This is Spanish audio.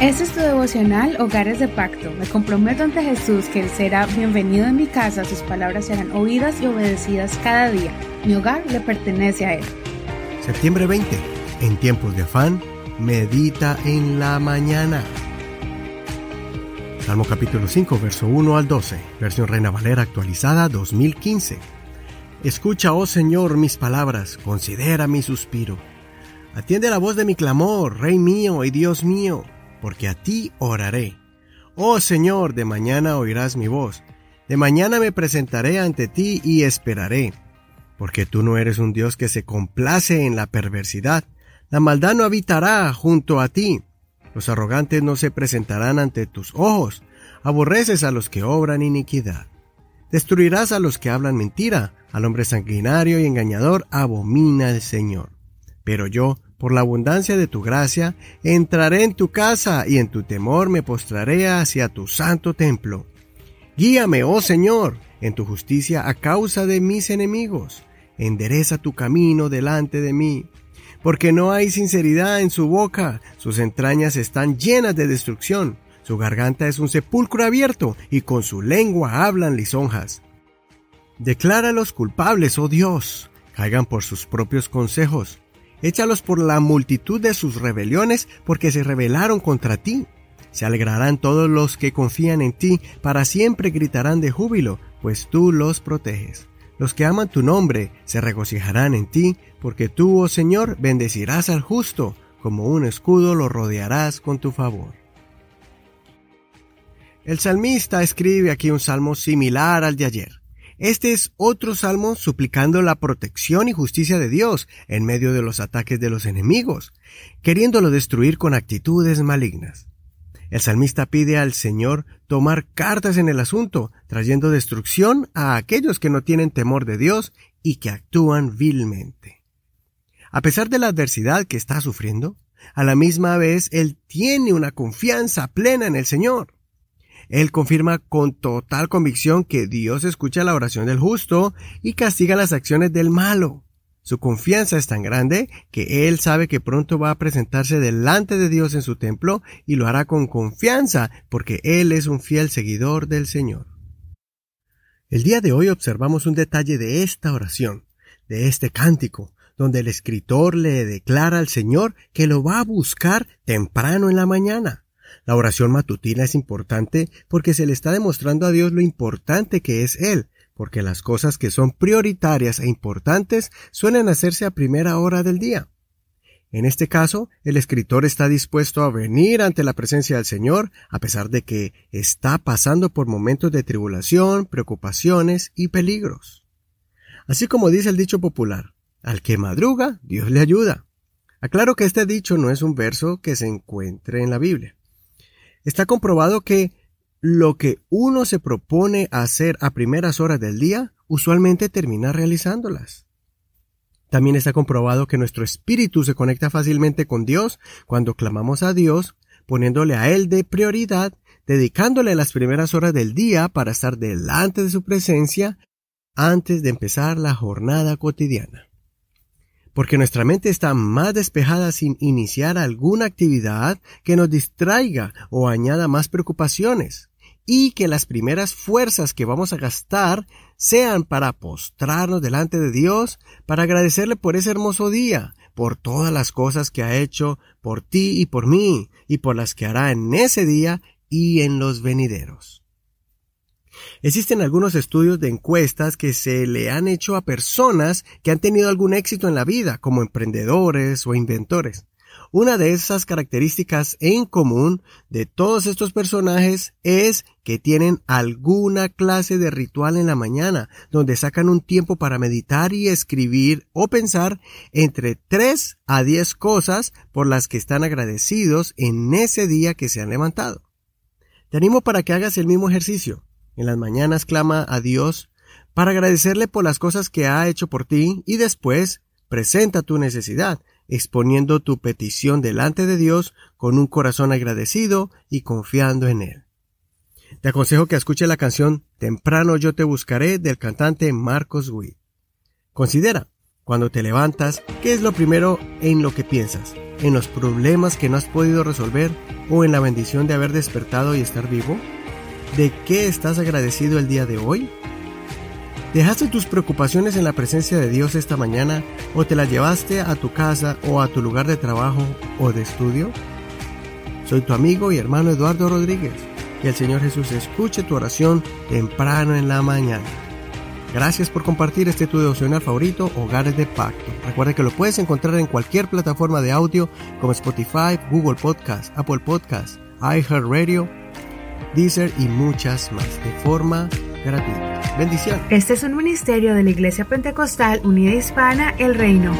Este es tu devocional Hogares de Pacto. Me comprometo ante Jesús que Él será bienvenido en mi casa, sus palabras serán oídas y obedecidas cada día. Mi hogar le pertenece a Él. Septiembre 20. En tiempos de afán, medita en la mañana. Salmo capítulo 5, verso 1 al 12, versión Reina Valera actualizada 2015. Escucha, oh Señor, mis palabras, considera mi suspiro. Atiende la voz de mi clamor, Rey mío y Dios mío porque a ti oraré. Oh Señor, de mañana oirás mi voz, de mañana me presentaré ante ti y esperaré, porque tú no eres un Dios que se complace en la perversidad, la maldad no habitará junto a ti, los arrogantes no se presentarán ante tus ojos, aborreces a los que obran iniquidad. Destruirás a los que hablan mentira, al hombre sanguinario y engañador abomina el Señor. Pero yo, por la abundancia de tu gracia, entraré en tu casa y en tu temor me postraré hacia tu santo templo. Guíame, oh Señor, en tu justicia a causa de mis enemigos. Endereza tu camino delante de mí. Porque no hay sinceridad en su boca, sus entrañas están llenas de destrucción, su garganta es un sepulcro abierto y con su lengua hablan lisonjas. Decláralos culpables, oh Dios, caigan por sus propios consejos Échalos por la multitud de sus rebeliones, porque se rebelaron contra ti. Se alegrarán todos los que confían en ti, para siempre gritarán de júbilo, pues tú los proteges. Los que aman tu nombre se regocijarán en ti, porque tú, oh Señor, bendecirás al justo, como un escudo lo rodearás con tu favor. El salmista escribe aquí un salmo similar al de ayer. Este es otro salmo suplicando la protección y justicia de Dios en medio de los ataques de los enemigos, queriéndolo destruir con actitudes malignas. El salmista pide al Señor tomar cartas en el asunto, trayendo destrucción a aquellos que no tienen temor de Dios y que actúan vilmente. A pesar de la adversidad que está sufriendo, a la misma vez él tiene una confianza plena en el Señor. Él confirma con total convicción que Dios escucha la oración del justo y castiga las acciones del malo. Su confianza es tan grande que él sabe que pronto va a presentarse delante de Dios en su templo y lo hará con confianza porque él es un fiel seguidor del Señor. El día de hoy observamos un detalle de esta oración, de este cántico, donde el escritor le declara al Señor que lo va a buscar temprano en la mañana. La oración matutina es importante porque se le está demostrando a Dios lo importante que es Él, porque las cosas que son prioritarias e importantes suelen hacerse a primera hora del día. En este caso, el escritor está dispuesto a venir ante la presencia del Señor, a pesar de que está pasando por momentos de tribulación, preocupaciones y peligros. Así como dice el dicho popular, al que madruga, Dios le ayuda. Aclaro que este dicho no es un verso que se encuentre en la Biblia. Está comprobado que lo que uno se propone hacer a primeras horas del día, usualmente termina realizándolas. También está comprobado que nuestro espíritu se conecta fácilmente con Dios cuando clamamos a Dios, poniéndole a Él de prioridad, dedicándole las primeras horas del día para estar delante de su presencia antes de empezar la jornada cotidiana porque nuestra mente está más despejada sin iniciar alguna actividad que nos distraiga o añada más preocupaciones, y que las primeras fuerzas que vamos a gastar sean para postrarnos delante de Dios, para agradecerle por ese hermoso día, por todas las cosas que ha hecho por ti y por mí, y por las que hará en ese día y en los venideros. Existen algunos estudios de encuestas que se le han hecho a personas que han tenido algún éxito en la vida, como emprendedores o inventores. Una de esas características en común de todos estos personajes es que tienen alguna clase de ritual en la mañana, donde sacan un tiempo para meditar y escribir o pensar entre 3 a 10 cosas por las que están agradecidos en ese día que se han levantado. Te animo para que hagas el mismo ejercicio. En las mañanas clama a Dios para agradecerle por las cosas que ha hecho por ti y después presenta tu necesidad, exponiendo tu petición delante de Dios con un corazón agradecido y confiando en Él. Te aconsejo que escuche la canción Temprano yo te buscaré del cantante Marcos Witt. Considera, cuando te levantas, ¿qué es lo primero en lo que piensas? en los problemas que no has podido resolver o en la bendición de haber despertado y estar vivo? ¿De qué estás agradecido el día de hoy? ¿Dejaste tus preocupaciones en la presencia de Dios esta mañana o te las llevaste a tu casa o a tu lugar de trabajo o de estudio? Soy tu amigo y hermano Eduardo Rodríguez. Que el Señor Jesús escuche tu oración temprano en la mañana. Gracias por compartir este tu devocional favorito, Hogares de Pacto. Recuerda que lo puedes encontrar en cualquier plataforma de audio como Spotify, Google Podcast, Apple Podcast, iHeartRadio, Deezer y muchas más de forma gratuita. Bendiciones. Este es un ministerio de la Iglesia Pentecostal Unida Hispana El Reino.